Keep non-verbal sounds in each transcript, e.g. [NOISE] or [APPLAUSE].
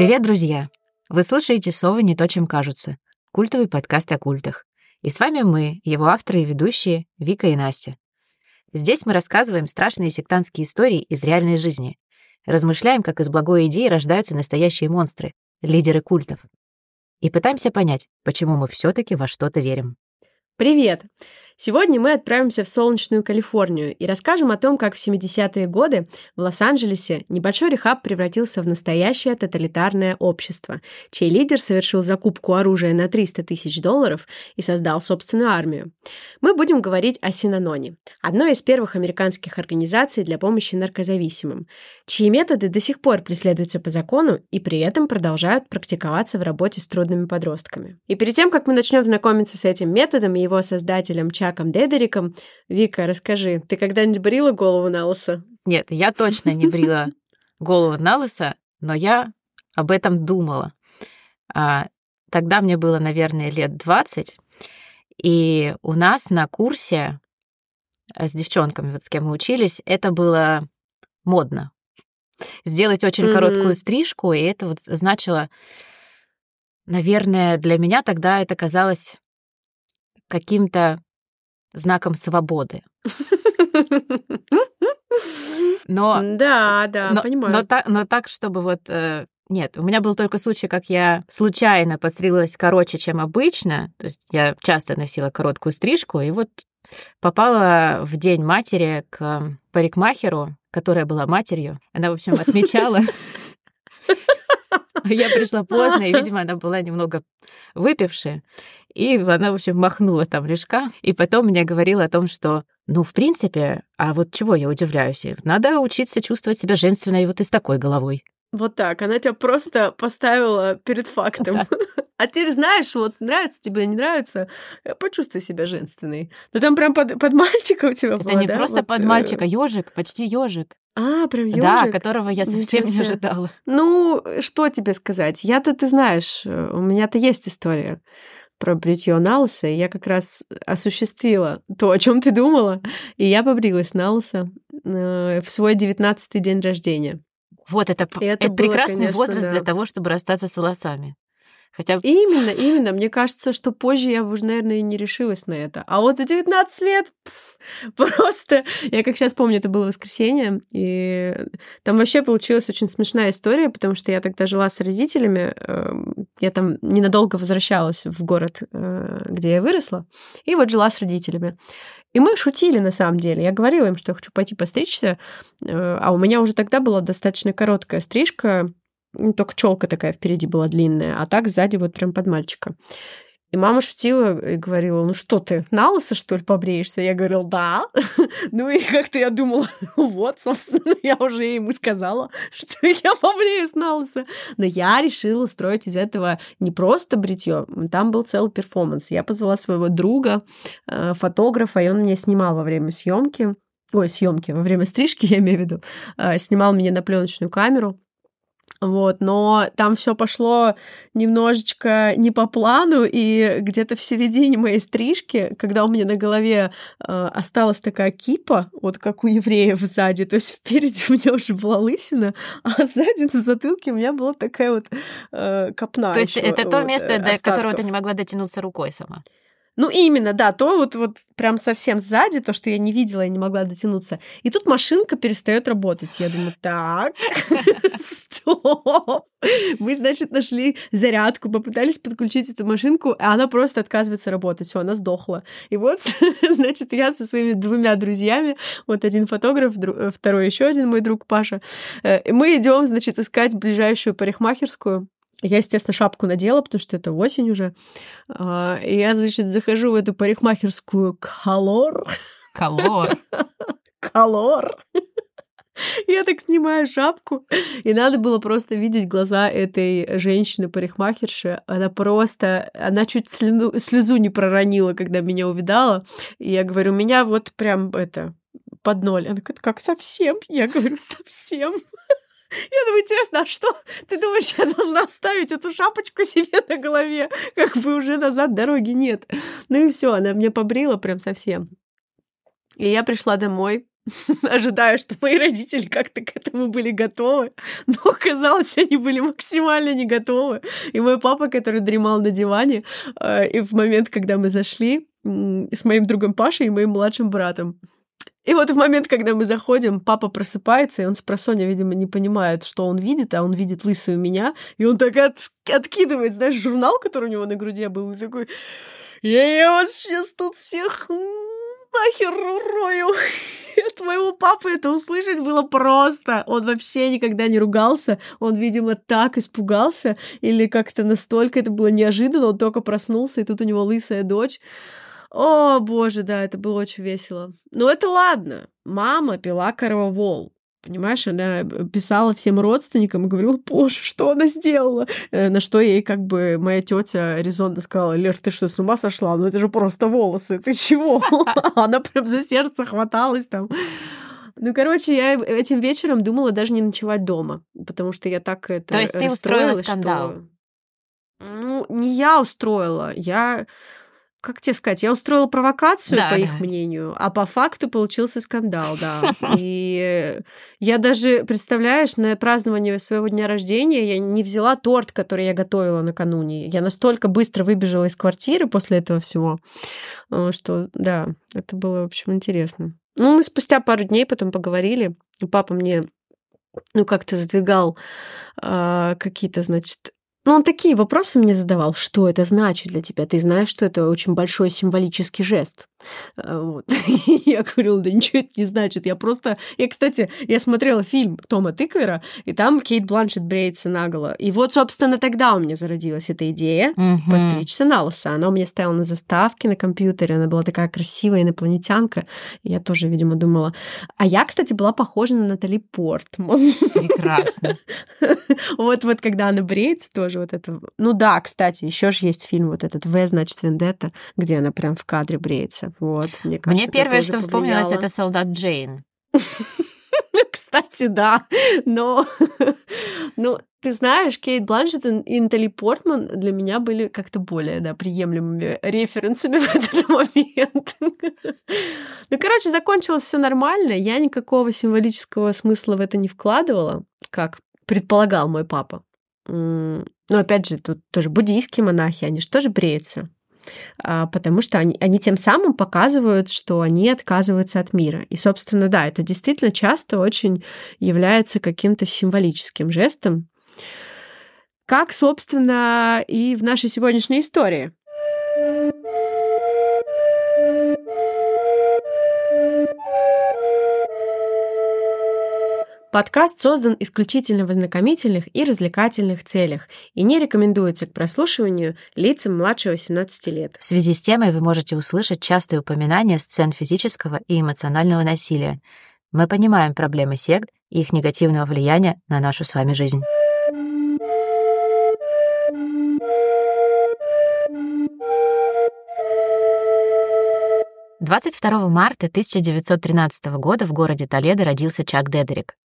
Привет, друзья! Вы слушаете «Совы не то, чем кажутся» — культовый подкаст о культах. И с вами мы, его авторы и ведущие, Вика и Настя. Здесь мы рассказываем страшные сектантские истории из реальной жизни, размышляем, как из благой идеи рождаются настоящие монстры, лидеры культов. И пытаемся понять, почему мы все таки во что-то верим. Привет! Сегодня мы отправимся в солнечную Калифорнию и расскажем о том, как в 70-е годы в Лос-Анджелесе небольшой рехаб превратился в настоящее тоталитарное общество, чей лидер совершил закупку оружия на 300 тысяч долларов и создал собственную армию. Мы будем говорить о Синаноне, одной из первых американских организаций для помощи наркозависимым, чьи методы до сих пор преследуются по закону и при этом продолжают практиковаться в работе с трудными подростками. И перед тем, как мы начнем знакомиться с этим методом и его создателем Чак Чаком Дедериком. Вика, расскажи, ты когда-нибудь брила голову на лысо? Нет, я точно не брила голову на лысо, но я об этом думала. А, тогда мне было, наверное, лет 20, и у нас на курсе э, с девчонками, вот с кем мы учились, это было модно. Сделать очень mm-hmm. короткую стрижку, и это вот значило, наверное, для меня тогда это казалось каким-то знаком свободы. Но, да, да, но, понимаю. Но так, но так, чтобы вот... Э, нет, у меня был только случай, как я случайно постриглась короче, чем обычно. То есть я часто носила короткую стрижку, и вот попала в день матери к парикмахеру, которая была матерью. Она, в общем, отмечала... [LAUGHS] Я пришла поздно, и, видимо, она была немного выпившая. И она, в общем, махнула там лишка. И потом мне говорила о том, что, ну, в принципе, а вот чего я удивляюсь? Надо учиться чувствовать себя женственной вот и с такой головой. Вот так. Она тебя просто поставила перед фактом. [LAUGHS] А теперь знаешь, вот нравится тебе, не нравится, э, почувствуй себя женственной. Ну там прям под, под мальчика у тебя Это было, не да? просто вот, под э, мальчика, ежик, почти ежик. А, прям ежик? Да, которого я совсем не ожидала. Ну, что тебе сказать? Я-то, ты знаешь, э, у меня-то есть история про бритье на лысо, и я как раз осуществила то, о чем ты думала, и я побрилась на лысо э, в свой девятнадцатый день рождения. Вот это, это, это было, прекрасный конечно, возраст да. для того, чтобы расстаться с волосами. Хотя... Именно, именно. Мне кажется, что позже я бы уже, наверное, и не решилась на это. А вот в 19 лет пф, [LAUGHS] просто... Я как сейчас помню, это было воскресенье, и там вообще получилась очень смешная история, потому что я тогда жила с родителями, эм, я там ненадолго возвращалась в город, э, где я выросла, и вот жила с родителями. И мы шутили на самом деле. Я говорила им, что я хочу пойти постричься, э, а у меня уже тогда была достаточно короткая стрижка, ну, только челка такая впереди была длинная, а так сзади вот прям под мальчика. И мама шутила и говорила, ну что ты, на лысо, что ли, побреешься? Я говорила, да. [LAUGHS] ну и как-то я думала, [LAUGHS] вот, собственно, я уже ему сказала, [LAUGHS] что я побреюсь на лысо. Но я решила устроить из этого не просто бритье, там был целый перформанс. Я позвала своего друга, э, фотографа, и он меня снимал во время съемки. Ой, съемки, во время стрижки, я имею в виду, э, снимал меня на пленочную камеру. Вот, но там все пошло немножечко не по плану, и где-то в середине моей стрижки, когда у меня на голове э, осталась такая кипа, вот как у евреев сзади, то есть впереди [LAUGHS] у меня уже была лысина, а сзади на затылке у меня была такая вот э, копна. То есть это то вот, место, э, до которого ты не могла дотянуться рукой сама. Ну, именно, да, то вот, вот прям совсем сзади, то, что я не видела и не могла дотянуться. И тут машинка перестает работать. Я думаю, так, [LAUGHS] стоп. Мы, значит, нашли зарядку, попытались подключить эту машинку, а она просто отказывается работать. Все, она сдохла. И вот, [LAUGHS] значит, я со своими двумя друзьями, вот один фотограф, второй еще один мой друг Паша, э, мы идем, значит, искать ближайшую парикмахерскую. Я, естественно, шапку надела, потому что это осень уже. А, и я, значит, захожу в эту парикмахерскую колор. Колор. [LAUGHS] Колор. Я так снимаю шапку, и надо было просто видеть глаза этой женщины-парикмахерши. Она просто... Она чуть слюну, слезу не проронила, когда меня увидала. И я говорю, меня вот прям это под ноль. Она говорит, как совсем? Я говорю, совсем. Я думаю, интересно, а что ты думаешь, я должна оставить эту шапочку себе на голове? Как бы уже назад дороги нет. Ну и все, она меня побрила прям совсем. И я пришла домой, [LAUGHS] ожидая, что мои родители как-то к этому были готовы. Но оказалось, они были максимально не готовы. И мой папа, который дремал на диване, э, и в момент, когда мы зашли с моим другом Пашей и моим младшим братом, и вот в момент, когда мы заходим, папа просыпается, и он с просонья, видимо, не понимает, что он видит, а он видит лысую меня, и он так от... откидывает, знаешь, журнал, который у него на груди был, и такой, я вас сейчас тут всех нахер урою. [LAUGHS] От моего папы это услышать было просто. Он вообще никогда не ругался. Он, видимо, так испугался. Или как-то настолько это было неожиданно. Он только проснулся, и тут у него лысая дочь. О, боже, да, это было очень весело. Но это ладно. Мама пила коровол. Понимаешь, она писала всем родственникам и говорила, боже, что она сделала? Э, на что ей как бы моя тетя резонно сказала, Лер, ты что, с ума сошла? Ну это же просто волосы, ты чего? [LAUGHS] Она прям за сердце хваталась там. Ну, короче, я этим вечером думала даже не ночевать дома, потому что я так это То есть ты устроила скандал? Что... Ну, не я устроила, я как тебе сказать, я устроила провокацию, да, по да. их мнению, а по факту получился скандал, да. [LAUGHS] И я даже, представляешь, на празднование своего дня рождения я не взяла торт, который я готовила накануне. Я настолько быстро выбежала из квартиры после этого всего, э, что, да, это было, в общем, интересно. Ну, мы спустя пару дней потом поговорили, и папа мне ну, как-то задвигал э, какие-то, значит, но он такие вопросы мне задавал, что это значит для тебя? Ты знаешь, что это очень большой символический жест. А, вот. [LAUGHS] я говорила, да ничего это не значит. Я просто... Я, кстати, я смотрела фильм Тома Тыквера, и там Кейт Бланшет бреется наголо. И вот, собственно, тогда у меня зародилась эта идея mm-hmm. постричься на лысо. Она у меня стояла на заставке на компьютере, она была такая красивая инопланетянка. Я тоже, видимо, думала... А я, кстати, была похожа на Натали Портман. Прекрасно. [LAUGHS] Вот-вот, когда она бреется, тоже вот это... Ну да, кстати, еще же есть фильм вот этот «В, значит, Вендетта», где она прям в кадре бреется. Вот, мне кажется, Мне первое, что вспомнилось, это «Солдат Джейн». [LAUGHS] Кстати, да, но, [LAUGHS] ну, ты знаешь, Кейт Бланшет и Натали Портман для меня были как-то более, да, приемлемыми референсами [LAUGHS] в этот момент. ну, короче, закончилось все нормально, я никакого символического смысла в это не вкладывала, как предполагал мой папа. Ну, опять же, тут тоже буддийские монахи, они же тоже бреются, а, потому что они, они тем самым показывают, что они отказываются от мира. И, собственно, да, это действительно часто очень является каким-то символическим жестом, как, собственно, и в нашей сегодняшней истории. Подкаст создан исключительно в ознакомительных и развлекательных целях и не рекомендуется к прослушиванию лицам младше 18 лет. В связи с темой вы можете услышать частые упоминания сцен физического и эмоционального насилия. Мы понимаем проблемы сект и их негативного влияния на нашу с вами жизнь. Двадцать второго марта 1913 года в городе Толедо родился Чак Дедерик.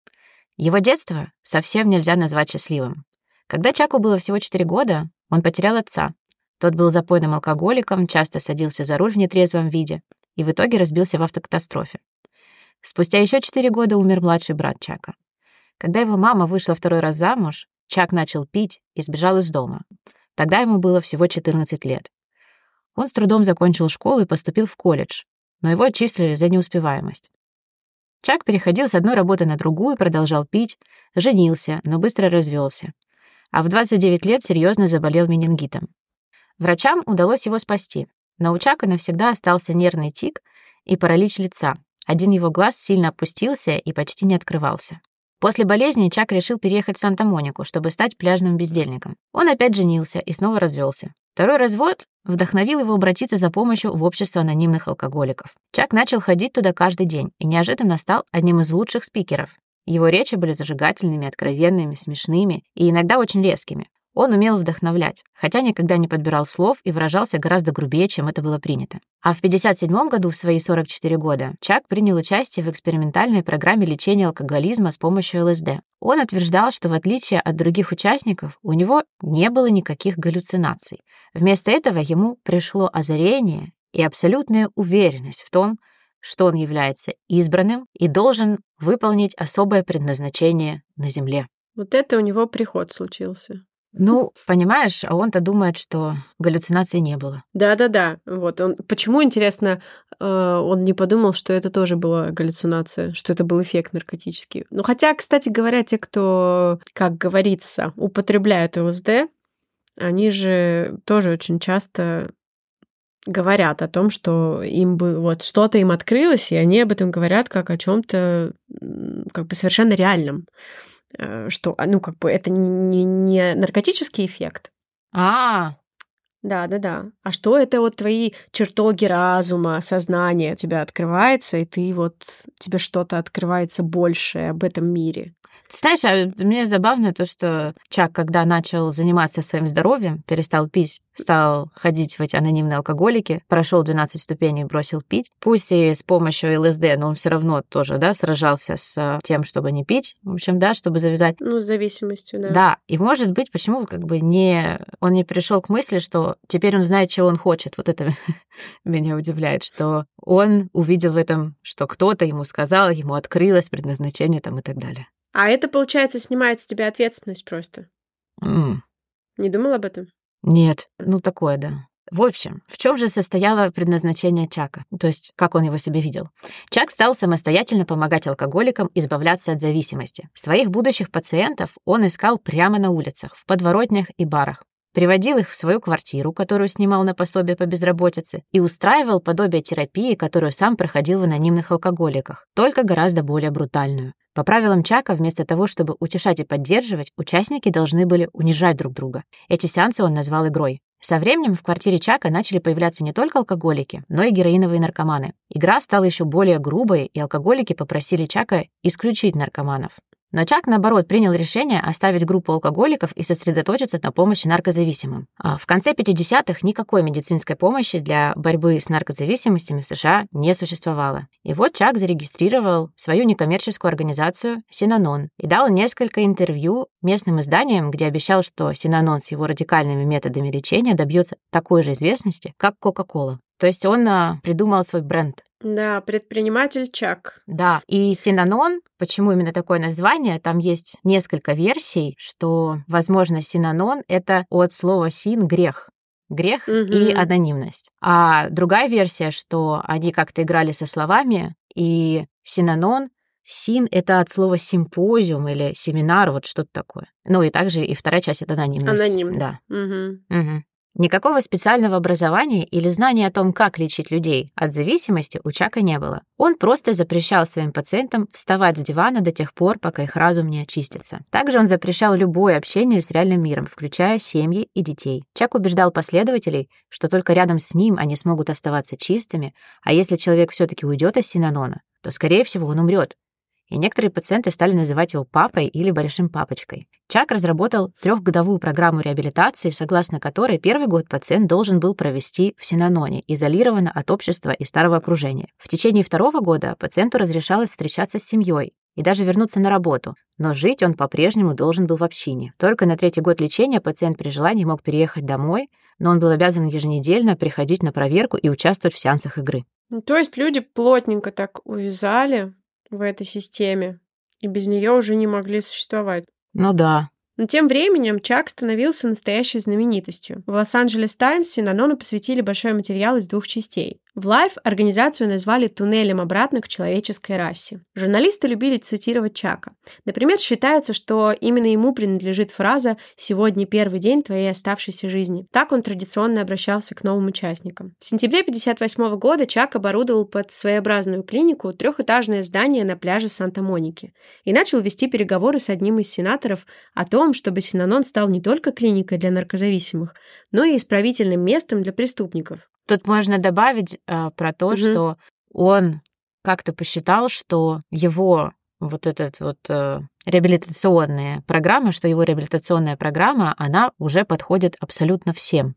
Его детство совсем нельзя назвать счастливым. Когда Чаку было всего 4 года, он потерял отца. Тот был запойным алкоголиком, часто садился за руль в нетрезвом виде и в итоге разбился в автокатастрофе. Спустя еще 4 года умер младший брат Чака. Когда его мама вышла второй раз замуж, Чак начал пить и сбежал из дома. Тогда ему было всего 14 лет. Он с трудом закончил школу и поступил в колледж, но его отчислили за неуспеваемость. Чак переходил с одной работы на другую, продолжал пить, женился, но быстро развелся. А в 29 лет серьезно заболел менингитом. Врачам удалось его спасти, но у Чака навсегда остался нервный тик и паралич лица. Один его глаз сильно опустился и почти не открывался. После болезни Чак решил переехать в Санта-Монику, чтобы стать пляжным бездельником. Он опять женился и снова развелся. Второй развод вдохновил его обратиться за помощью в общество анонимных алкоголиков. Чак начал ходить туда каждый день и неожиданно стал одним из лучших спикеров. Его речи были зажигательными, откровенными, смешными и иногда очень резкими. Он умел вдохновлять, хотя никогда не подбирал слов и выражался гораздо грубее, чем это было принято. А в 1957 году, в свои 44 года, Чак принял участие в экспериментальной программе лечения алкоголизма с помощью ЛСД. Он утверждал, что в отличие от других участников, у него не было никаких галлюцинаций. Вместо этого ему пришло озарение и абсолютная уверенность в том, что он является избранным и должен выполнить особое предназначение на земле. Вот это у него приход случился. Ну, понимаешь, а он-то думает, что галлюцинаций не было. Да-да-да. Вот он. Почему интересно, э, он не подумал, что это тоже была галлюцинация, что это был эффект наркотический. Ну, хотя, кстати говоря, те, кто, как говорится, употребляют ЛСД, они же тоже очень часто говорят о том, что им бы вот что-то им открылось, и они об этом говорят как о чем-то как бы совершенно реальном. Э, что, а, ну, как бы это не, не наркотический эффект. А, да, да, да. А что это вот твои чертоги разума, сознания у тебя открывается, и ты вот тебе что-то открывается большее об этом мире. Знаешь, а мне забавно то, что Чак, когда начал заниматься своим здоровьем, перестал пить, стал ходить в эти анонимные алкоголики, прошел 12 ступеней, бросил пить. Пусть и с помощью ЛСД, но он все равно тоже, да, сражался с тем, чтобы не пить. В общем, да, чтобы завязать. Ну, с зависимостью, да. Да, и может быть, почему как бы не... Он не пришел к мысли, что теперь он знает, чего он хочет. Вот это [LAUGHS] меня удивляет, что он увидел в этом, что кто-то ему сказал, ему открылось предназначение там и так далее. А это, получается, снимает с тебя ответственность просто. М, Не думал об этом? Нет, ну такое, да. В общем, в чем же состояло предназначение Чака? То есть, как он его себе видел? Чак стал самостоятельно помогать алкоголикам избавляться от зависимости. Своих будущих пациентов он искал прямо на улицах, в подворотнях и барах. Приводил их в свою квартиру, которую снимал на пособие по безработице, и устраивал подобие терапии, которую сам проходил в анонимных алкоголиках, только гораздо более брутальную. По правилам Чака, вместо того, чтобы утешать и поддерживать, участники должны были унижать друг друга. Эти сеансы он назвал игрой. Со временем в квартире Чака начали появляться не только алкоголики, но и героиновые наркоманы. Игра стала еще более грубой, и алкоголики попросили Чака исключить наркоманов. Но Чак, наоборот, принял решение оставить группу алкоголиков и сосредоточиться на помощи наркозависимым. А в конце 50-х никакой медицинской помощи для борьбы с наркозависимостями в США не существовало. И вот Чак зарегистрировал свою некоммерческую организацию «Синанон» и дал несколько интервью местным изданиям, где обещал, что Синанон с его радикальными методами лечения добьется такой же известности, как Кока-Кола. То есть он а, придумал свой бренд. Да, предприниматель Чак. Да, и Синанон, почему именно такое название? Там есть несколько версий, что, возможно, Синанон — это от слова «син» — грех. Грех Мгм. и анонимность. А другая версия, что они как-то играли со словами, и Синанон Син — это от слова симпозиум или семинар, вот что-то такое. Ну и также и вторая часть — это анонимность. Анонимно. Да. Мгм. Мгм. Никакого специального образования или знания о том, как лечить людей от зависимости у Чака не было. Он просто запрещал своим пациентам вставать с дивана до тех пор, пока их разум не очистится. Также он запрещал любое общение с реальным миром, включая семьи и детей. Чак убеждал последователей, что только рядом с ним они смогут оставаться чистыми, а если человек все-таки уйдет из Синанона, то, скорее всего, он умрет, и некоторые пациенты стали называть его папой или большим папочкой. Чак разработал трехгодовую программу реабилитации, согласно которой первый год пациент должен был провести в Синаноне, изолированно от общества и старого окружения. В течение второго года пациенту разрешалось встречаться с семьей и даже вернуться на работу, но жить он по-прежнему должен был в общине. Только на третий год лечения пациент при желании мог переехать домой, но он был обязан еженедельно приходить на проверку и участвовать в сеансах игры. Ну, То есть люди плотненько так увязали в этой системе, и без нее уже не могли существовать. Ну да, Но тем временем Чак становился настоящей знаменитостью. В Лос-Анджелес Таймс Синанону посвятили большой материал из двух частей. В Лайф организацию назвали «Туннелем обратно к человеческой расе». Журналисты любили цитировать Чака. Например, считается, что именно ему принадлежит фраза «Сегодня первый день твоей оставшейся жизни». Так он традиционно обращался к новым участникам. В сентябре 1958 года Чак оборудовал под своеобразную клинику трехэтажное здание на пляже Санта-Моники и начал вести переговоры с одним из сенаторов о том, чтобы Синанон стал не только клиникой для наркозависимых, но и исправительным местом для преступников. Тут можно добавить э, про то, Мгм. что он как-то посчитал, что его вот этот вот э, реабилитационная программа, что его реабилитационная программа, она уже подходит абсолютно всем.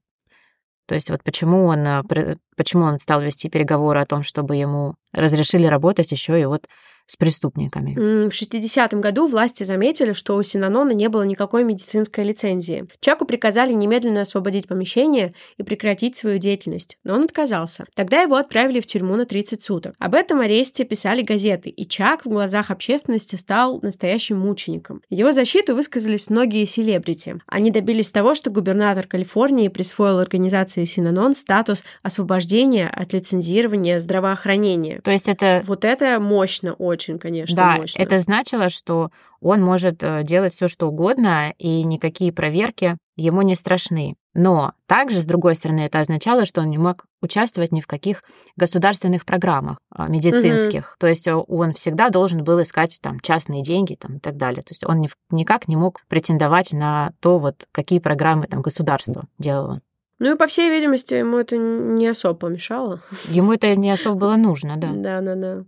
То есть вот почему он, э, почему он стал вести переговоры о том, чтобы ему разрешили работать еще и вот с преступниками. В 60-м году власти заметили, что у Синанона не было никакой медицинской лицензии. Чаку приказали немедленно освободить помещение и прекратить свою деятельность, но он отказался. Тогда его отправили в тюрьму на 30 суток. Об этом аресте писали газеты, и Чак в глазах общественности стал настоящим мучеником. Его защиту высказались многие селебрити. Они добились того, что губернатор Калифорнии присвоил организации Синанон статус освобождения от лицензирования здравоохранения. То есть это... Вот это мощно очень, конечно, Да, мощно. это значило, что он может э, делать все, что угодно, и никакие проверки ему не страшны. Но также, с другой стороны, это означало, что он не мог участвовать ни в каких государственных программах а, медицинских. То есть э, он всегда должен был искать там частные деньги там, и так далее. То есть он ни никак не мог претендовать на то, вот, какие программы там государство делало. Ну и, по всей видимости, ему это не особо помешало. Ему это не особо [LAUGHS] было нужно, да. Да, да, да.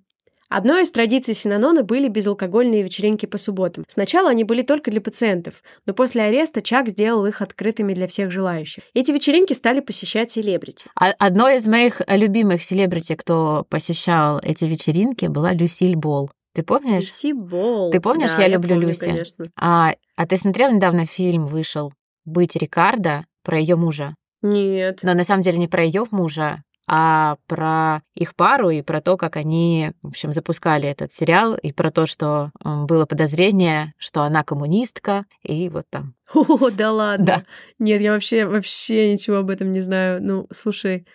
Одной из традиций Синанона были безалкогольные вечеринки по субботам. Сначала они были только для пациентов, но после ареста Чак сделал их открытыми для всех желающих. Эти вечеринки стали посещать селебрити. А- Одной из моих любимых селебрити, кто посещал эти вечеринки, была Люсиль Болл. Ты помнишь? Люси Болл. Ты помнишь, Да, я люблю помню, Люси? конечно. А, а ты смотрел недавно фильм вышел «Быть Рикардо» про ее мужа? Нет. Но на самом деле не про ее мужа, а про их пару и про то, как они, в общем, запускали этот сериал, и про то, что было подозрение, что она коммунистка, и вот там. [LAUGHS] О, да ладно. Да. Нет, я вообще, вообще ничего об этом не знаю. Ну, слушай,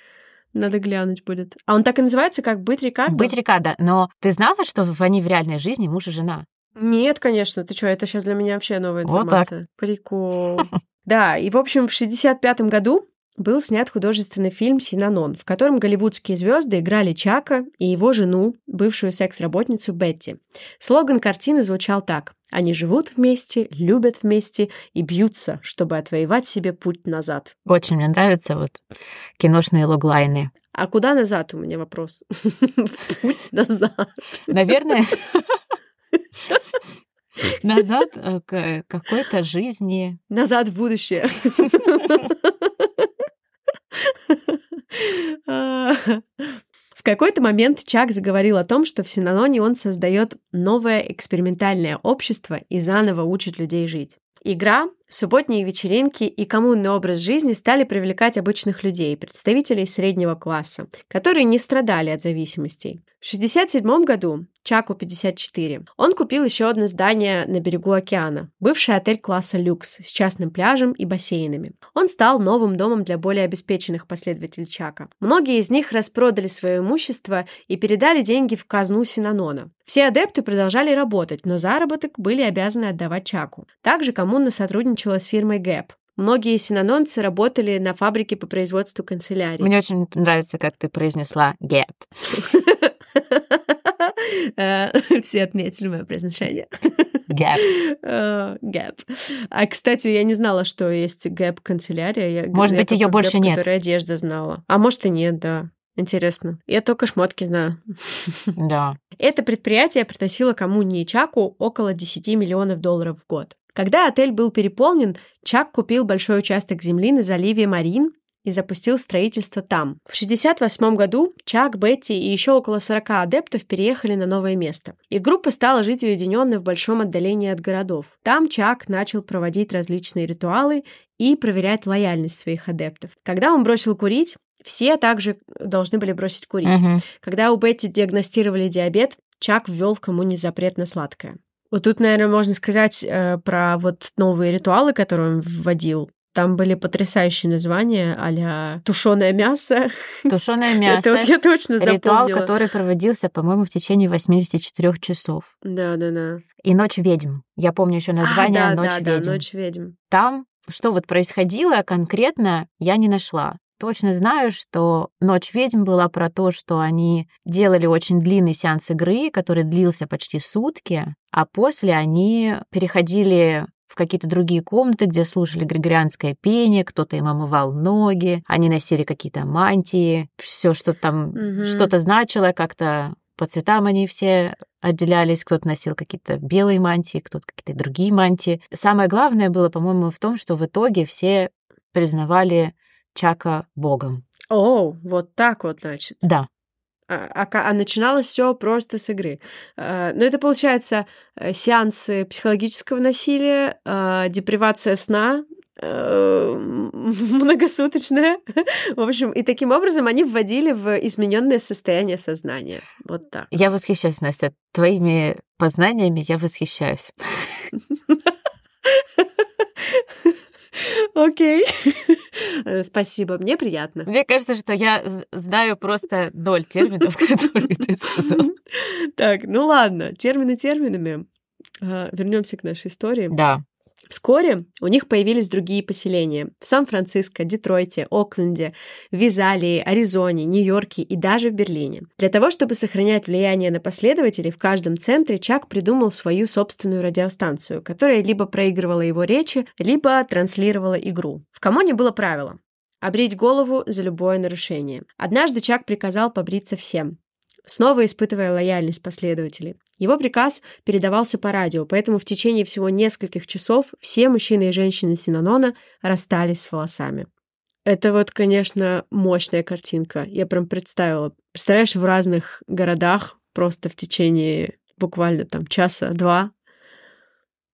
надо глянуть будет. А он так и называется, как «Быть Рикардо»? «Быть Рикардо». Но ты знала, что они в реальной жизни муж и жена? Нет, конечно. Ты что, это сейчас для меня вообще новая Вот так. информация. Прикол. [LAUGHS] Да, и, в общем, в 65 году был снят художественный фильм «Синанон», в котором голливудские звезды играли Чака и его жену, бывшую секс-работницу Бетти. Слоган картины звучал так. «Они живут вместе, любят вместе и бьются, чтобы отвоевать себе путь назад». Очень мне нравятся вот киношные логлайны. А куда назад у меня вопрос? [LAUGHS] Путь назад. Наверное, [LAUGHS] назад э, к какой-то жизни. Назад в будущее. [LAUGHS] В какой-то момент Чак заговорил о том, что в Синаноне он создает новое экспериментальное общество и заново учит людей жить. Игра, субботние вечеринки и коммунный образ жизни стали привлекать обычных людей, представителей среднего класса, которые не страдали от зависимостей. В 1967 году, Чаку 54, он купил еще одно здание на берегу океана, бывший отель класса люкс с частным пляжем и бассейнами. Он стал новым домом для более обеспеченных последователей Чака. Многие из них распродали свое имущество и передали деньги в казну Синанона. Все адепты продолжали работать, но заработок были обязаны отдавать Чаку. Также коммуна сотрудничала с фирмой Gap. Многие синанонцы работали на фабрике по производству канцелярий. Мне очень нравится, как ты произнесла gap. Э, Все отметили мое произношение. Gap. Э, Gap. А, кстати, я не знала, что есть Gap канцелярия. Я- Может быть, только больше нет. которая одежда знала. А может и нет, да. Интересно. Я только шмотки знаю. Да. Это предприятие приносило коммуне Чаку около 10 миллионов долларов в год. Когда отель был переполнен, Чак купил большой участок земли на заливе Марин и запустил строительство там. В 1968 году Чак, Бетти и еще около 40 адептов переехали на новое место. И группа стала жить уединенно в большом отдалении от городов. Там Чак начал проводить различные ритуалы и проверять лояльность своих адептов. Когда он бросил курить, все также должны были бросить курить. Мгм. Когда у Бетти диагностировали диабет, Чак ввел в коммуне запрет на сладкое. Вот тут, наверное, можно сказать э, про вот новые ритуалы, которые он вводил. Там были потрясающие названия а-ля тушеное мясо. Тушеное [LAUGHS] Это вот мясо. я точно Ритуал, запомнила. который проводился, по-моему, в течение 84 часов. Да, да, да. И «Ночь ведьм». Я помню еще название а, да, «Ночь да, ведьм». Да, ночь ведьм. Там, что вот происходило конкретно, я не нашла. Точно знаю, что «Ночь ведьм» была про то, что они делали очень длинный сеанс игры, который длился почти сутки, а после они переходили в какие-то другие комнаты, где слушали григорианское пение, кто-то им омывал ноги, они носили какие-то мантии, все, что там Мгм. что-то значило, как-то по цветам они все отделялись, кто-то носил какие-то белые мантии, кто-то какие-то другие мантии. Самое главное было, по-моему, в том, что в итоге все признавали Чака богом. О, вот так вот, значит. Да. А, а, а начиналось все просто с игры. А, но это получается э, сеансы психологического насилия, а, депривация сна, э, [LAUGHS] многосуточная. В общем, и таким образом они вводили в измененное состояние сознания. Вот так. Я восхищаюсь, Настя. Твоими познаниями я восхищаюсь. [LAUGHS] Окей. Э, спасибо, мне приятно. Мне кажется, что я знаю просто ноль терминов, [LAUGHS] которые ты сказал. Так, ну ладно, термины терминами. А, Вернемся к нашей истории. Да. Вскоре у них появились другие поселения в Сан-Франциско, Детройте, Окленде, Визалии, Аризоне, Нью-Йорке и даже в Берлине. Для того, чтобы сохранять влияние на последователей, в каждом центре Чак придумал свою собственную радиостанцию, которая либо проигрывала его речи, либо транслировала игру. В коммуне было правило обрить голову за любое нарушение. Однажды Чак приказал побриться всем снова испытывая лояльность последователей. Его приказ передавался по радио, поэтому в течение всего нескольких часов все мужчины и женщины Синанона расстались с волосами. Это вот, конечно, мощная картинка. Я прям представила. Представляешь, в разных городах просто в течение буквально там часа-два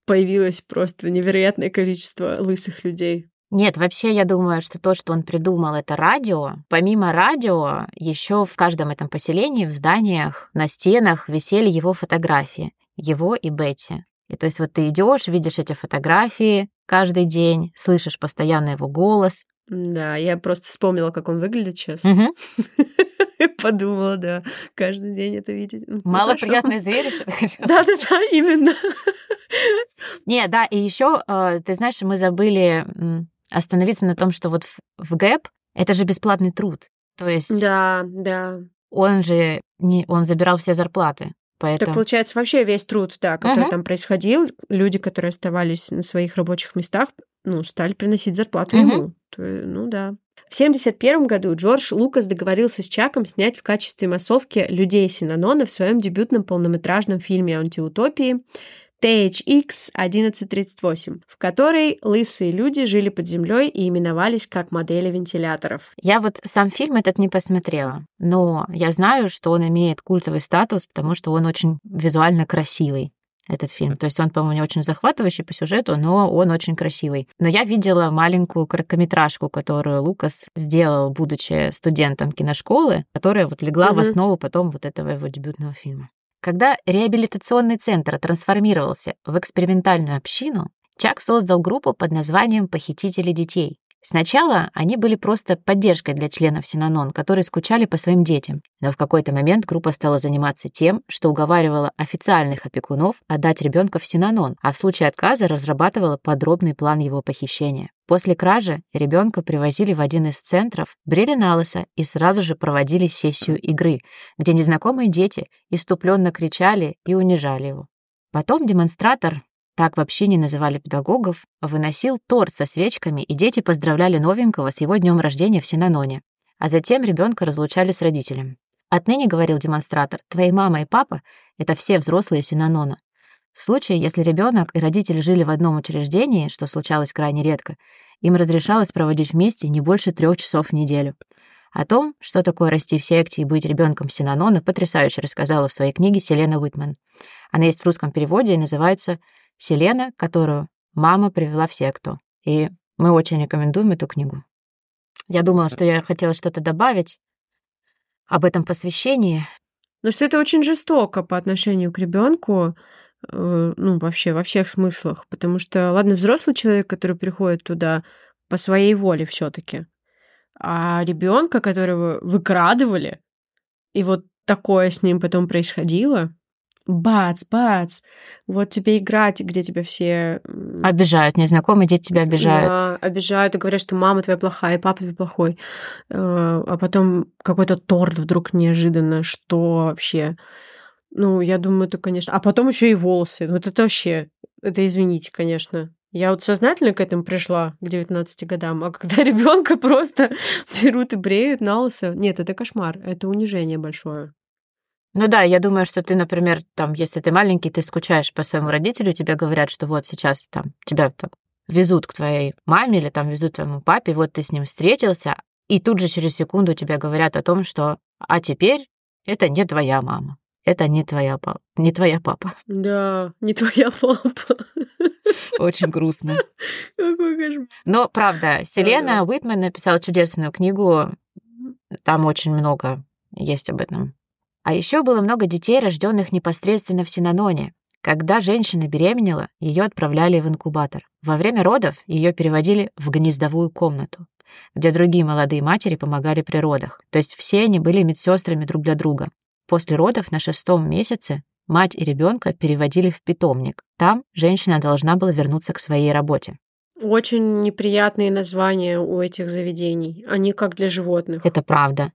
появилось просто невероятное количество лысых людей. Нет, вообще я думаю, что то, что он придумал, это радио. Помимо радио, еще в каждом этом поселении, в зданиях, на стенах висели его фотографии, его и Бетти. И то есть вот ты идешь, видишь эти фотографии каждый день, слышишь постоянно его голос. Да, я просто вспомнила, как он выглядит сейчас. Угу. [LAUGHS] Подумала, да, каждый день это видеть. Мало приятное зрелище. Да-да-да, именно. Не, да, и еще, э, ты знаешь, мы забыли остановиться на том, что вот в, в ГЭП это же бесплатный труд. То есть... Да, да. Он же не, он забирал все зарплаты. Поэтому... Так получается, вообще весь труд, да, который uh-huh. там происходил, люди, которые оставались на своих рабочих местах, ну, стали приносить зарплату uh-huh. ему. То, ну да. В 1971 году Джордж Лукас договорился с Чаком снять в качестве массовки людей Синанона в своем дебютном полнометражном фильме «Антиутопии», THX-1138, в которой лысые люди жили под землей и именовались как модели вентиляторов. Я вот сам фильм этот не посмотрела, но я знаю, что он имеет культовый статус, потому что он очень визуально красивый этот фильм. То есть он, по-моему, не очень захватывающий по сюжету, но он очень красивый. Но я видела маленькую короткометражку, которую Лукас сделал, будучи студентом киношколы, которая вот легла mm-hmm. в основу потом вот этого его дебютного фильма. Когда реабилитационный центр трансформировался в экспериментальную общину, Чак создал группу под названием «Похитители детей». Сначала они были просто поддержкой для членов Синанон, которые скучали по своим детям. Но в какой-то момент группа стала заниматься тем, что уговаривала официальных опекунов отдать ребенка в Синанон, а в случае отказа разрабатывала подробный план его похищения. После кражи ребенка привозили в один из центров, брили на и сразу же проводили сессию игры, где незнакомые дети иступленно кричали и унижали его. Потом демонстратор так вообще не называли педагогов, выносил торт со свечками, и дети поздравляли новенького с его днем рождения в Синаноне. А затем ребенка разлучали с родителем. Отныне, говорил демонстратор, твои мама и папа — это все взрослые Синанона. В случае, если ребенок и родители жили в одном учреждении, что случалось крайне редко, им разрешалось проводить вместе не больше трех часов в неделю. О том, что такое расти в секте и быть ребенком Синанона, потрясающе рассказала в своей книге Селена Уитман. Она есть в русском переводе и называется Селена, которую мама привела в секту. И мы очень рекомендуем эту книгу. Я думала, что я хотела что-то добавить об этом посвящении. Ну, что это очень жестоко по отношению к ребенку, ну, вообще, во всех смыслах. Потому что, ладно, взрослый человек, который приходит туда по своей воле все таки а ребенка, которого выкрадывали, и вот такое с ним потом происходило, бац, бац, вот тебе играть, где тебя все... Обижают, незнакомые дети тебя обижают. Да, обижают и говорят, что мама твоя плохая, папа твой плохой. Э, а потом какой-то торт вдруг неожиданно, что вообще... Ну, я думаю, это, конечно... А потом еще и волосы. Вот это вообще... Это, извините, конечно. Я вот сознательно к этому пришла к 19 годам, а когда [LAUGHS] ребенка просто берут и бреют на лысо, нет, это кошмар, это унижение большое. Ну да, я думаю, что ты, например, там, если ты маленький, ты скучаешь по своему родителю, тебе говорят, что вот сейчас там тебя там, везут к твоей маме или там везут к твоему папе, вот ты с ним встретился, и тут же через секунду тебе говорят о том, что а теперь это не твоя мама. Это не твоя папа. Не твоя папа. Да, не твоя папа. Очень грустно. Какой кошмар. Но, правда, Селена Уитман написала чудесную книгу. Там очень много есть об этом. А еще было много детей, рожденных непосредственно в Синаноне. Когда женщина беременела, ее отправляли в инкубатор. Во время родов ее переводили в гнездовую комнату, где другие молодые матери помогали при родах. То есть все они были медсестрами друг для друга. После родов на шестом месяце мать и ребенка переводили в питомник. Там женщина должна была вернуться к своей работе. Очень неприятные названия у этих заведений. Они как для животных. Это правда.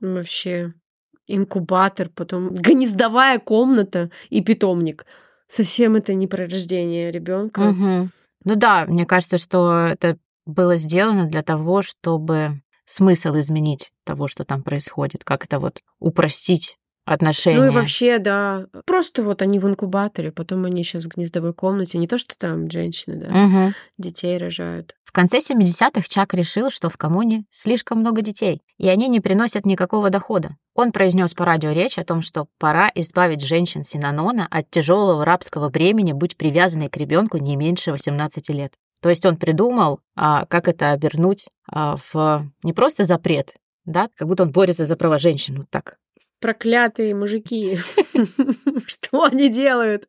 Вообще. Инкубатор, потом [LAUGHS] гнездовая комната и питомник. Совсем это не про рождение ребенка. Угу. Ну да, мне кажется, что это было сделано для того, чтобы смысл изменить того, что там происходит, как это вот упростить отношения. Ну и вообще, да. Просто вот они в инкубаторе, потом они сейчас в гнездовой комнате. Не то, что там женщины, да, Угу. детей рожают. В конце 70-х Чак решил, что в коммуне слишком много детей, и они не приносят никакого дохода. Он произнес по радио речь о том, что пора избавить женщин Синанона от тяжелого рабского бремени быть привязанной к ребенку не меньше 18 лет. То есть он придумал, а, как это обернуть а, в не просто запрет, да, как будто он борется за права женщин, вот так. Проклятые мужики. [LAUGHS] Что они делают?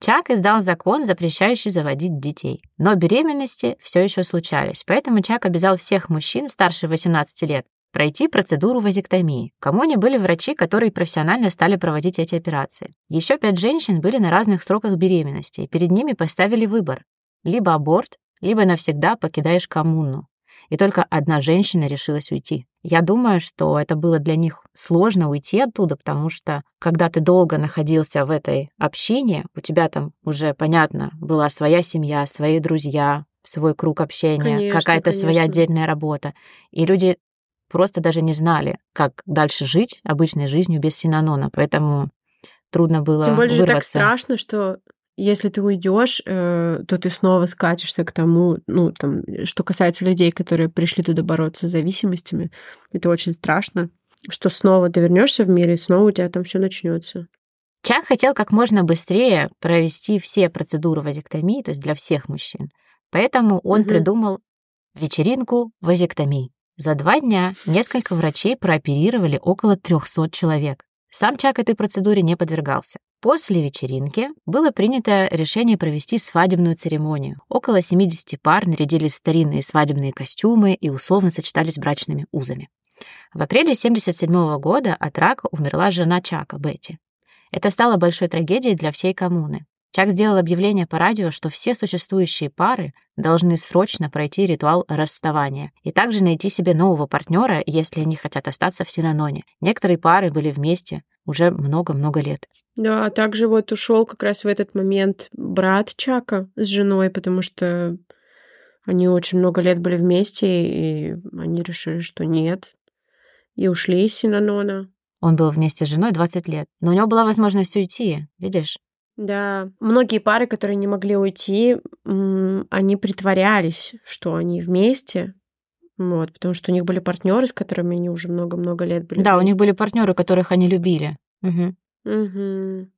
Чак издал закон, запрещающий заводить детей. Но беременности все еще случались, поэтому Чак обязал всех мужчин старше 18 лет пройти процедуру вазектомии. В коммуне были врачи, которые профессионально стали проводить эти операции. Еще пять женщин были на разных сроках беременности, и перед ними поставили выбор. Либо аборт, либо навсегда покидаешь коммуну. И только одна женщина решилась уйти. Я думаю, что это было для них сложно уйти оттуда, потому что когда ты долго находился в этой общине, у тебя там уже, понятно, была своя семья, свои друзья, свой круг общения, какая-то своя отдельная работа. И люди просто даже не знали, как дальше жить обычной жизнью без синанона, поэтому трудно было Тем более же так вырваться. страшно, что если ты уйдешь, э, то ты снова скатишься к тому, ну, там, что касается людей, которые пришли туда бороться с зависимостями, это очень страшно, что снова ты вернешься в мир, и снова у тебя там все начнется. Чак хотел как можно быстрее провести все процедуры вазектомии, то есть для всех мужчин. Поэтому он Мгм. придумал вечеринку вазектомии. За два дня несколько врачей прооперировали около 300 человек. Сам Чак этой процедуре не подвергался. После вечеринки было принято решение провести свадебную церемонию. Около 70 пар нарядились в старинные свадебные костюмы и условно сочетались брачными узами. В апреле 1977 года от рака умерла жена Чака, Бетти. Это стало большой трагедией для всей коммуны. Чак сделал объявление по радио, что все существующие пары должны срочно пройти ритуал расставания и также найти себе нового партнера, если они хотят остаться в Синаноне. Некоторые пары были вместе уже много-много лет. Да, а также вот ушел как раз в этот момент брат Чака с женой, потому что они очень много лет были вместе, и они решили, что нет, и ушли из Синанона. Он был вместе с женой 20 лет, но у него была возможность уйти, видишь? Да, многие пары, которые не могли уйти, они притворялись, что они вместе, вот, потому что у них были партнеры, с которыми они уже много-много лет были. Да, у них вместе. были партнеры, которых они любили. Мгм. Мгм.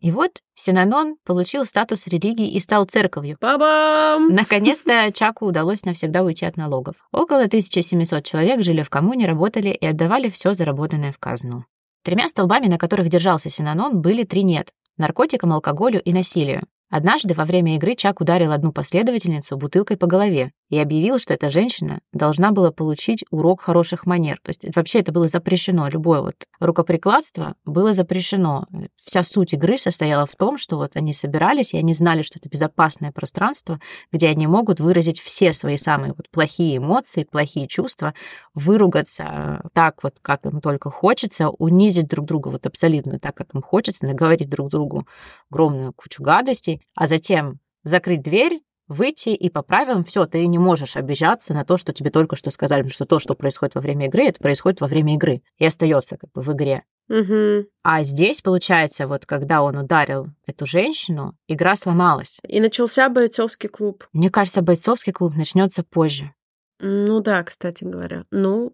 И вот Синанон получил статус религии и стал церковью. Па-бам! [LAUGHS] Наконец-то Чаку удалось навсегда уйти от налогов. Около 1700 человек жили в коммуне, работали и отдавали все заработанное в казну. Тремя столбами, на которых держался Синанон, были три «нет» — наркотикам, алкоголю и насилию. Однажды во время игры Чак ударил одну последовательницу бутылкой по голове и объявил, что эта женщина должна была получить урок хороших манер. То есть вообще это было запрещено. Любое вот рукоприкладство было запрещено. Вся суть игры состояла в том, что вот они собирались, и они знали, что это безопасное пространство, где они могут выразить все свои самые вот плохие эмоции, плохие чувства, выругаться э, так вот, как им только хочется, унизить друг друга вот абсолютно так, как им хочется, наговорить друг другу огромную кучу гадостей, а затем закрыть дверь, выйти и по правилам все, ты не можешь обижаться на то, что тебе только что сказали, потому что то, что происходит во время игры, это происходит во время игры и остается как бы в игре. Мгм. А здесь, получается, вот когда он ударил эту женщину, игра сломалась. И начался бойцовский клуб. Мне кажется, бойцовский клуб начнется позже. Ну да, кстати говоря. Ну,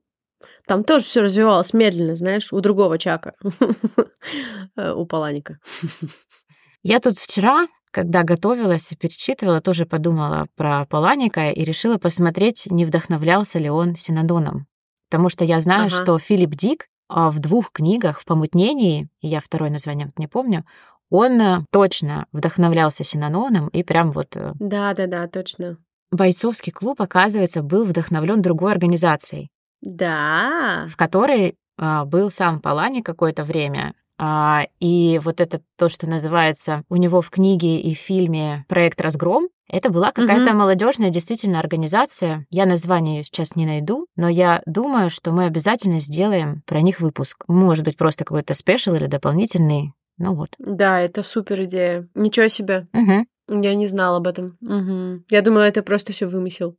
Там тоже все развивалось медленно, знаешь, у другого Чака, [LAUGHS] у Паланика. [LAUGHS] Я тут вчера, когда готовилась и перечитывала, тоже подумала про Паланика и решила посмотреть, не вдохновлялся ли он Синодоном. Потому что я знаю, ага. что Филипп Дик а, в двух книгах, в «Помутнении», я второе название не помню, он э, точно вдохновлялся Синаноном и прям вот... Э, Да-да-да, точно. Бойцовский клуб, оказывается, был вдохновлен другой организацией. Да. В которой а, был сам Палани какое-то время. А, и вот это то, что называется у него в книге и в фильме «Проект Разгром», это была какая-то угу. молодежная действительно организация. Я название ее сейчас не найду, но я думаю, что мы обязательно сделаем про них выпуск. Может быть, просто какой-то спешл или дополнительный. Ну вот. Да, это супер идея. Ничего себе. Угу. Я не знала об этом. Угу. Я думала, это просто все вымысел.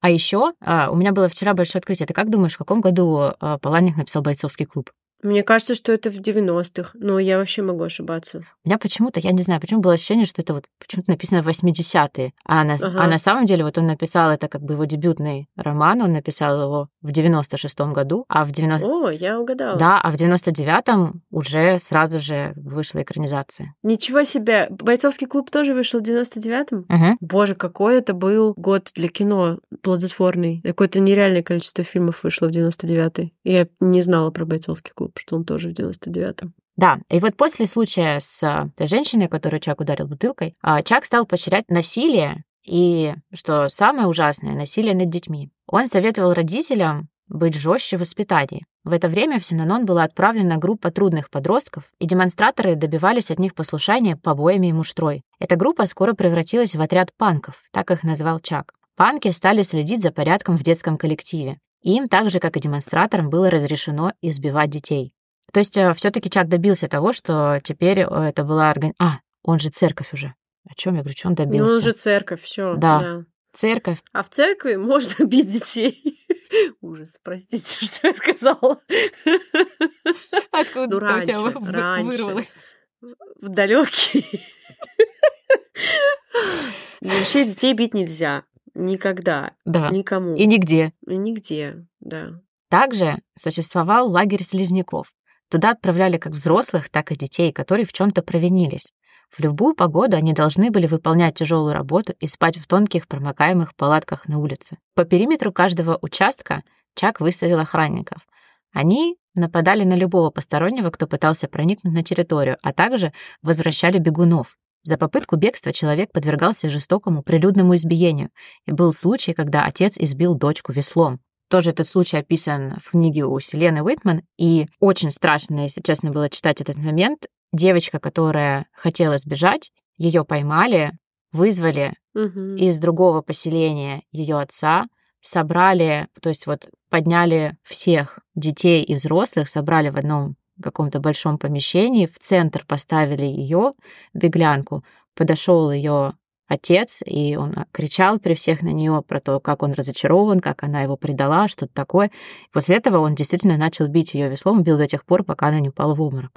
А еще а, у меня было вчера большое открытие. Ты как думаешь, в каком году а, Паланик написал бойцовский клуб? Мне кажется, что это в 90-х, но я вообще могу ошибаться. У меня почему-то, я не знаю, почему было ощущение, что это вот почему-то написано в 80-е. А на, ага. а на самом деле вот он написал, это как бы его дебютный роман, он написал его в 96-м году, а в 90... О, я угадала. Да, а в 99-м уже сразу же вышла экранизация. Ничего себе! Бойцовский клуб тоже вышел в 99-м? Угу. Боже, какой это был год для кино плодотворный. Какое-то нереальное количество фильмов вышло в 99-й. Я не знала про бойцовский клуб что он тоже в 99-м. Да, и вот после случая с той женщиной, которую Чак ударил бутылкой, а, Чак стал поощрять насилие и, что самое ужасное, насилие над детьми. Он советовал родителям быть жестче в воспитании. В это время в Синанон была отправлена группа трудных подростков, и демонстраторы добивались от них послушания побоями и муштрой. Эта группа скоро превратилась в отряд панков, так их назвал Чак. Панки стали следить за порядком в детском коллективе. Им, так же, как и демонстраторам, было разрешено избивать детей. То есть э, все таки Чак добился того, что теперь э, это была орган... А, он же церковь уже. О чем я говорю, что он добился? Ну, он же церковь, все. Да. да. Церковь. А в церкви можно [LAUGHS] бить детей. [LAUGHS] Ужас, простите, [LAUGHS] что я сказала. Откуда ну, раньше, у тебя раньше. вырвалось? В далекие. Вообще детей бить нельзя. Никогда. Да. Никому. И нигде. И нигде, да. Также существовал лагерь слизняков. Туда отправляли как взрослых, так и детей, которые в чем то провинились. В любую погоду они должны были выполнять тяжелую работу и спать в тонких промокаемых палатках на улице. По периметру каждого участка Чак выставил охранников. Они нападали на любого постороннего, кто пытался проникнуть на территорию, а также возвращали бегунов. За попытку бегства человек подвергался жестокому прилюдному избиению, и был случай, когда отец избил дочку веслом. Тоже этот случай описан в книге у Селены Уитман, и очень страшно, если честно, было читать этот момент. Девочка, которая хотела сбежать, ее поймали, вызвали угу. из другого поселения ее отца, собрали, то есть вот подняли всех детей и взрослых, собрали в одном каком-то большом помещении, в центр поставили ее, беглянку, подошел ее отец, и он кричал при всех на нее про то, как он разочарован, как она его предала, что-то такое. После этого он действительно начал бить ее веслом, бил до тех пор, пока она не упала в обморок.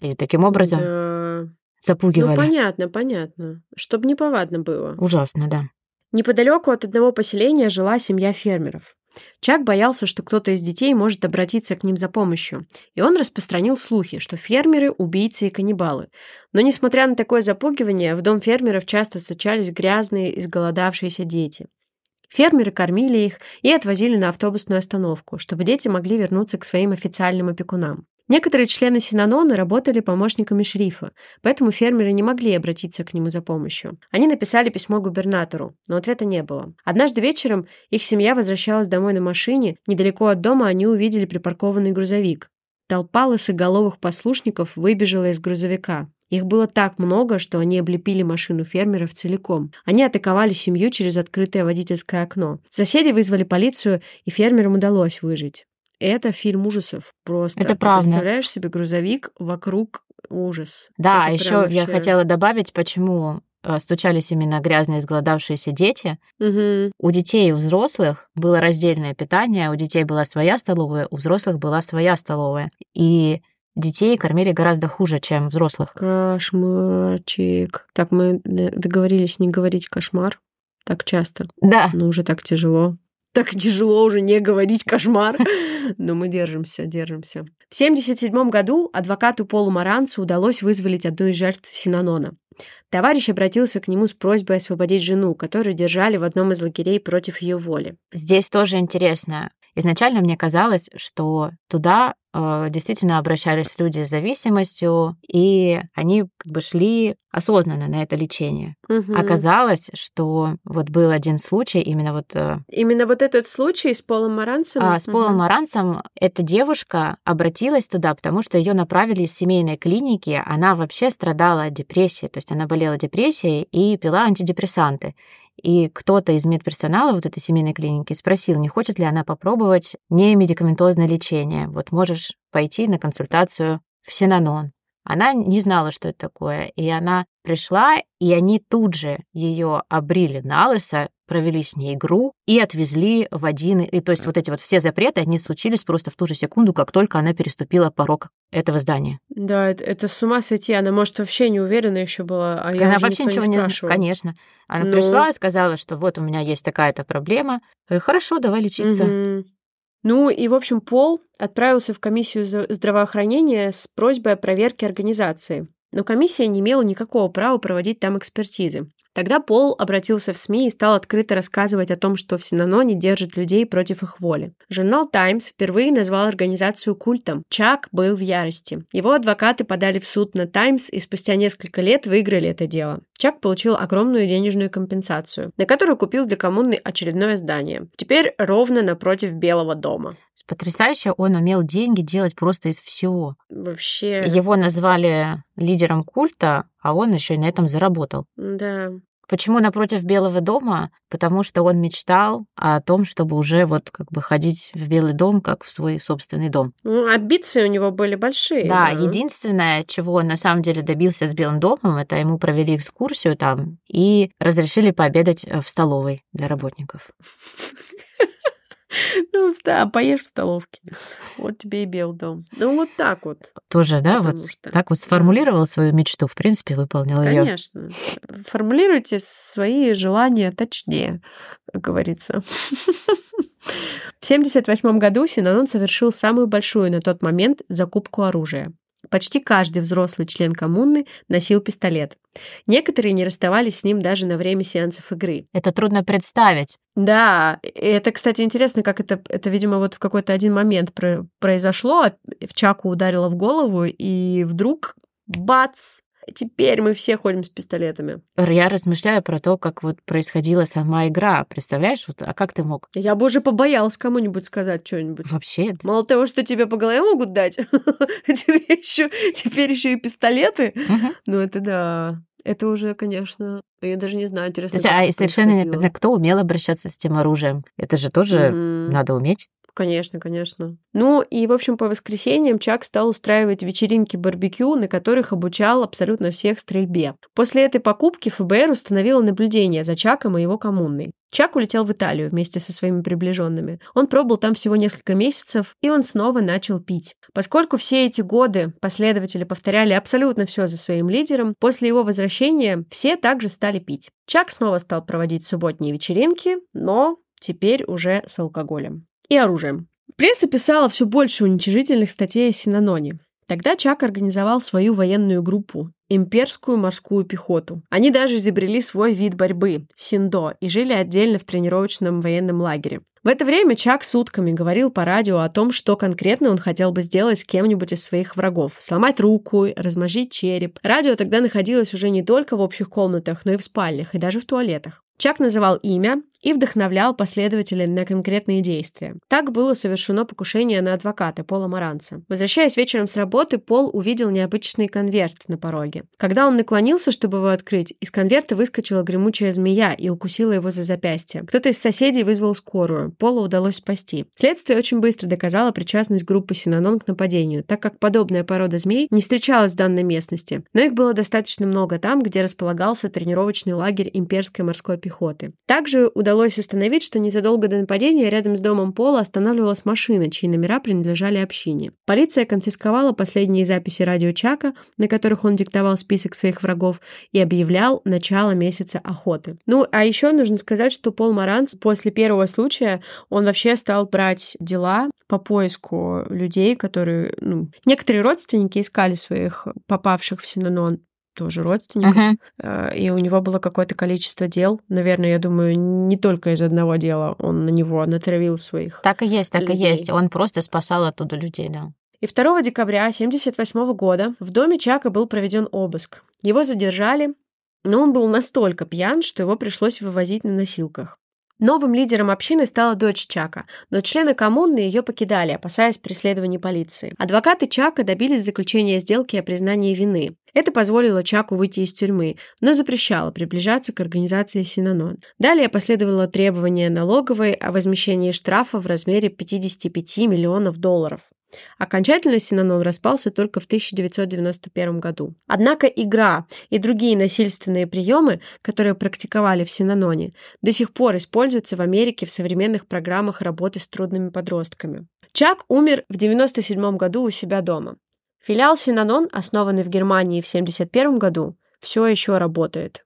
И таким образом да. запугивали. Ну, понятно, понятно. Чтобы неповадно было. Ужасно, да. Неподалеку от одного поселения жила семья фермеров. Чак боялся, что кто-то из детей может обратиться к ним за помощью, и он распространил слухи, что фермеры – убийцы и каннибалы. Но, несмотря на такое запугивание, в дом фермеров часто стучались грязные, изголодавшиеся дети. Фермеры кормили их и отвозили на автобусную остановку, чтобы дети могли вернуться к своим официальным опекунам. Некоторые члены Синанона работали помощниками шерифа, поэтому фермеры не могли обратиться к нему за помощью. Они написали письмо губернатору, но ответа не было. Однажды вечером их семья возвращалась домой на машине, недалеко от дома они увидели припаркованный грузовик. Толпа лысоголовых послушников выбежала из грузовика. Их было так много, что они облепили машину фермеров целиком. Они атаковали семью через открытое водительское окно. Соседи вызвали полицию, и фермерам удалось выжить это фильм ужасов просто. Это правда. представляешь себе грузовик вокруг ужас. Да, это еще вообще... я хотела добавить, почему э, стучались именно грязные изголодавшиеся дети. Угу. У детей и взрослых было раздельное питание, у детей была своя столовая, у взрослых была своя столовая. И детей кормили гораздо хуже, чем взрослых. Кошмарчик. Так, мы договорились не говорить кошмар так часто. Да. Но уже так тяжело. Так тяжело уже не говорить кошмар. [LAUGHS] Но мы держимся, держимся. В 1977 году адвокату Полу Маранцу удалось вызволить одну из жертв Синанона. Товарищ обратился к нему с просьбой освободить жену, которую держали в одном из лагерей против ее воли. Здесь тоже интересно. Изначально мне казалось, что туда э, действительно обращались люди с зависимостью, и они как бы шли осознанно на это лечение. Мгм. Оказалось, что вот был один случай, именно вот э, Именно вот этот случай с Полом Маранцем? а, с Полом Мгм. Марансом эта девушка обратилась туда, потому что ее направили из семейной клиники. Она вообще страдала от депрессии, то есть она болела депрессией и пила антидепрессанты. И кто-то из медперсонала вот этой семейной клиники спросил, не хочет ли она попробовать немедикаментозное лечение. Вот можешь пойти на консультацию в Синанон. Она не знала, что это такое, и она пришла, и они тут же ее обрили на лысо, провели с ней игру и отвезли в один... И то есть вот эти вот все запреты, они случились просто в ту же секунду, как только она переступила порог этого здания. Да, это, это с ума сойти. Она, может, вообще не уверена еще была, а я она вообще ничего не знала. Конечно. Она Ну. пришла и сказала, что вот у меня есть такая-то проблема. Говорю, Хорошо, давай лечиться. Мгм. Ну и, в общем, Пол отправился в комиссию здравоохранения с просьбой о проверке организации. Но комиссия не имела никакого права проводить там экспертизы. Тогда Пол обратился в СМИ и стал открыто рассказывать о том, что в Синаноне держат людей против их воли. Журнал «Таймс» впервые назвал организацию культом. Чак был в ярости. Его адвокаты подали в суд на «Таймс» и спустя несколько лет выиграли это дело. Чак получил огромную денежную компенсацию, на которую купил для коммуны очередное здание. Теперь ровно напротив Белого дома. Потрясающе, он умел деньги делать просто из всего. Вообще, Его назвали лидером культа, а он еще и на этом заработал. да. Почему напротив Белого дома? Потому что он мечтал о том, чтобы уже вот как бы ходить в Белый дом, как в свой собственный дом. Ну, амбиции у него были большие. Да, единственное, чего он на самом деле добился с Белым домом, это ему провели экскурсию там и разрешили пообедать э, в столовой для работников. [LAUGHS] Ну, да, поешь в столовке. Вот тебе и Белый дом. Ну, вот так вот. Тоже, да, Потому вот что- так вот сформулировал свою мечту, в принципе, выполнил ее. Конечно. Формулируйте свои желания точнее, как говорится. В 1978 году Синанон совершил самую большую на тот момент закупку оружия. Почти каждый взрослый член коммуны носил пистолет. Некоторые не расставались с ним даже на время сеансов игры. Это трудно представить. Да, это, кстати, интересно, как это, это, видимо, вот в какой-то один момент про- произошло, а в Чаку ударило в голову, и вдруг бац! Теперь мы все ходим с пистолетами. Я размышляю про то, как вот происходила сама игра. Представляешь, вот, а как ты мог? Я бы уже побоялась кому-нибудь сказать что-нибудь. Вообще, Мало того, что тебе по голове могут дать, [LAUGHS] тебе еще, теперь еще и пистолеты. Ну, это да. Это уже, конечно, я даже не знаю, То интересно. есть, как а совершенно непонятно, кто умел обращаться с тем оружием. Это же тоже надо уметь. Конечно, конечно. Ну и, в общем, по воскресеньям Чак стал устраивать вечеринки барбекю, на которых обучал абсолютно всех стрельбе. После этой покупки ФБР установило наблюдение за Чаком и его коммуной. Чак улетел в Италию вместе со своими приближенными. Он пробыл там всего несколько месяцев, и он снова начал пить. Поскольку все эти годы последователи повторяли абсолютно все за своим лидером, после его возвращения все также стали пить. Чак снова стал проводить субботние вечеринки, но теперь уже с алкоголем и оружием. Пресса писала все больше уничижительных статей о Синаноне. Тогда Чак организовал свою военную группу – имперскую морскую пехоту. Они даже изобрели свой вид борьбы – синдо, и жили отдельно в тренировочном военном лагере. В это время Чак сутками говорил по радио о том, что конкретно он хотел бы сделать с кем-нибудь из своих врагов. Сломать руку, размажить череп. Радио тогда находилось уже не только в общих комнатах, но и в спальнях, и даже в туалетах. Чак называл имя и вдохновлял последователей на конкретные действия. Так было совершено покушение на адвоката Пола Маранца. Возвращаясь вечером с работы, Пол увидел необычный конверт на пороге. Когда он наклонился, чтобы его открыть, из конверта выскочила гремучая змея и укусила его за запястье. Кто-то из соседей вызвал скорую. Пола удалось спасти. Следствие очень быстро доказало причастность группы Синанон к нападению, так как подобная порода змей не встречалась в данной местности, но их было достаточно много там, где располагался тренировочный лагерь имперской морской пехоты. Пехоты. Также удалось установить, что незадолго до нападения рядом с домом Пола останавливалась машина, чьи номера принадлежали общине. Полиция конфисковала последние записи радио Чака, на которых он диктовал список своих врагов, и объявлял начало месяца охоты. Ну, а еще нужно сказать, что Пол Маранц после первого случая, он вообще стал брать дела по поиску людей, которые, ну, некоторые родственники искали своих попавших в Синанон, тоже родственник, uh-huh. и у него было какое-то количество дел. Наверное, я думаю, не только из одного дела он на него натравил своих. Так и есть, так людей. и есть. Он просто спасал оттуда людей, да. И 2 декабря 1978 года в доме Чака был проведен обыск. Его задержали, но он был настолько пьян, что его пришлось вывозить на носилках. Новым лидером общины стала дочь Чака, но члены коммуны ее покидали, опасаясь преследований полиции. Адвокаты Чака добились заключения сделки о признании вины. Это позволило Чаку выйти из тюрьмы, но запрещало приближаться к организации Синанон. Далее последовало требование налоговой о возмещении штрафа в размере 55 миллионов долларов. Окончательно Синанон распался только в 1991 году. Однако игра и другие насильственные приемы, которые практиковали в Синаноне, до сих пор используются в Америке в современных программах работы с трудными подростками. Чак умер в 1997 году у себя дома. Филиал Синанон, основанный в Германии в 1971 году, все еще работает.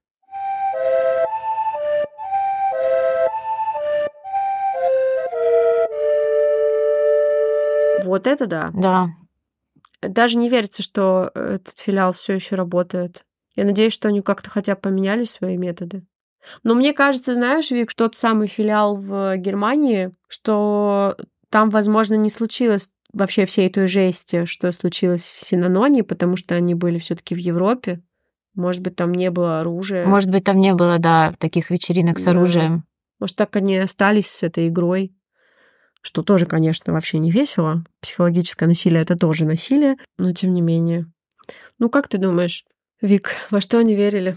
Вот это да. Да. Даже не верится, что этот филиал все еще работает. Я надеюсь, что они как-то хотя бы поменяли свои методы. Но мне кажется, знаешь, Вик, тот самый филиал в Германии, что там, возможно, не случилось вообще всей той жести, что случилось в Синаноне, потому что они были все-таки в Европе. Может быть, там не было оружия. Может быть, там не было, да, таких вечеринок с да. оружием. Может, так они остались с этой игрой что тоже, конечно, вообще не весело. Психологическое насилие — это тоже насилие, но тем не менее. Ну, как ты думаешь, Вик, [LAUGHS] во что они верили?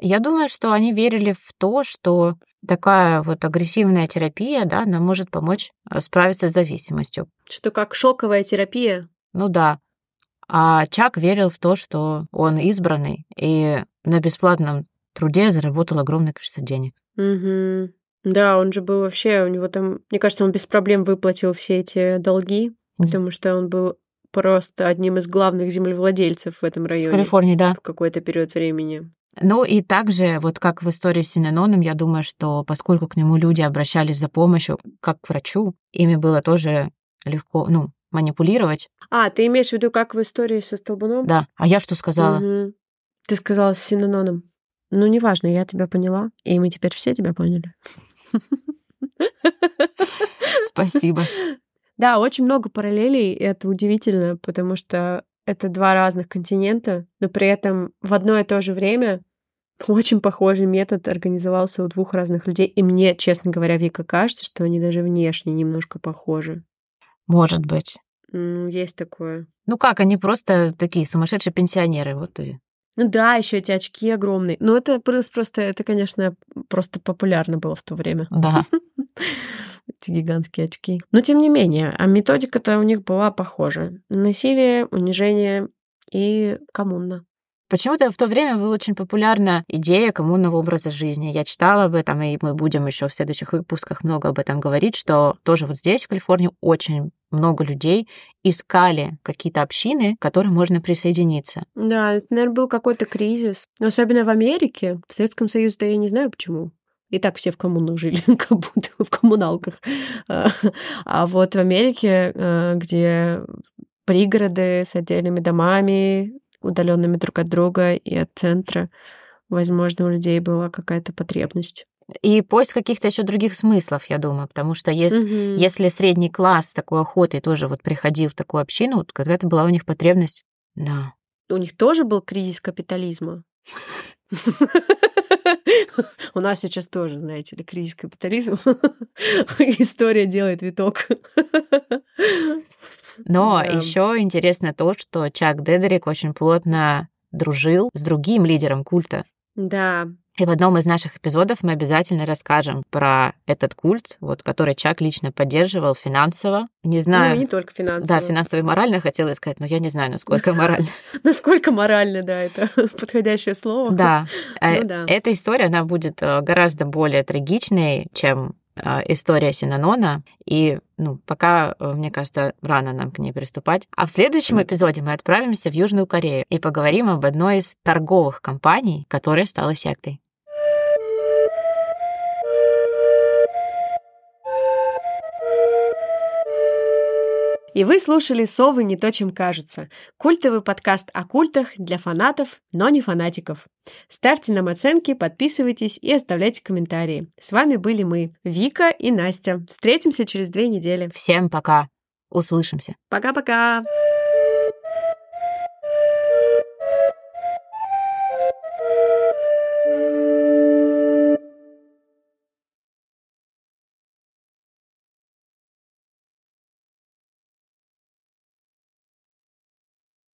Я думаю, что они верили в то, что такая вот агрессивная терапия, да, она может помочь э, справиться с зависимостью. Что как шоковая терапия? Ну да. А Чак верил в то, что он избранный и на бесплатном труде заработал огромное количество денег. Угу. Да, он же был вообще, у него там, мне кажется, он без проблем выплатил все эти долги, mm-hmm. потому что он был просто одним из главных землевладельцев в этом районе. В Калифорнии, да. В какой-то период времени. Ну и также, вот как в истории с Синаноном, я думаю, что поскольку к нему люди обращались за помощью, как к врачу, ими было тоже легко, ну, манипулировать. А, ты имеешь в виду, как в истории со Столбуном? Да. А я что сказала? Угу. Ты сказала с Синаноном. Ну, неважно, я тебя поняла, и мы теперь все тебя поняли. Спасибо. Да, очень много параллелей, и это удивительно, потому что это два разных континента, но при этом в одно и то же время очень похожий метод организовался у двух разных людей. И мне, честно говоря, Вика, кажется, что они даже внешне немножко похожи. Может быть. есть такое. Ну как, они просто такие сумасшедшие пенсионеры, вот и ну да, еще эти очки огромные. Ну, это просто, это, конечно, просто популярно было в то время. Да. [LAUGHS] Эти гигантские очки. Но тем не менее, а методика-то у них была похожа. Насилие, унижение и коммуна. Почему-то в то время была очень популярна идея коммунного образа жизни. Я читала об этом, и мы будем еще в следующих выпусках много об этом говорить, что тоже вот здесь, в Калифорнии, очень много людей искали какие-то общины, к которым можно присоединиться. Да, это, наверное, был какой-то кризис. Но особенно в Америке, в Советском Союзе, да я не знаю почему. И так все в коммунах жили, [LAUGHS] как будто в коммуналках. А, а вот в Америке, э, где пригороды с отдельными домами, удаленными друг от друга и от центра, возможно, у людей была какая-то потребность. И поиск каких-то еще других смыслов, я думаю, потому что если, угу. если средний класс такой охотой тоже вот приходил в такую общину, вот какая-то была у них потребность, да. У них тоже был кризис капитализма. [LAUGHS] У нас сейчас тоже, знаете ли, кризис капитализма. [LAUGHS] История делает виток. Но да. еще интересно то, что Чак Дедерик очень плотно дружил с другим лидером культа. Да. И в одном из наших эпизодов мы обязательно расскажем про этот культ, вот, который Чак лично поддерживал финансово. Не знаю. Ну, не только финансово. Да, финансово и морально хотела сказать, но я не знаю, насколько [LAUGHS] морально. Насколько морально, да, это [LAUGHS] подходящее слово. Да. Э, эта история, она будет э, гораздо более трагичной, чем история Синанона, и ну, пока, мне кажется, рано нам к ней приступать. А в следующем эпизоде мы отправимся в Южную Корею и поговорим об одной из торговых компаний, которая стала сектой. И вы слушали «Совы не то, чем кажется» — культовый подкаст о культах для фанатов, но не фанатиков. Ставьте нам оценки, подписывайтесь и оставляйте комментарии. С вами были мы, Вика и Настя. Встретимся через две недели. Всем пока. Услышимся. Пока-пока.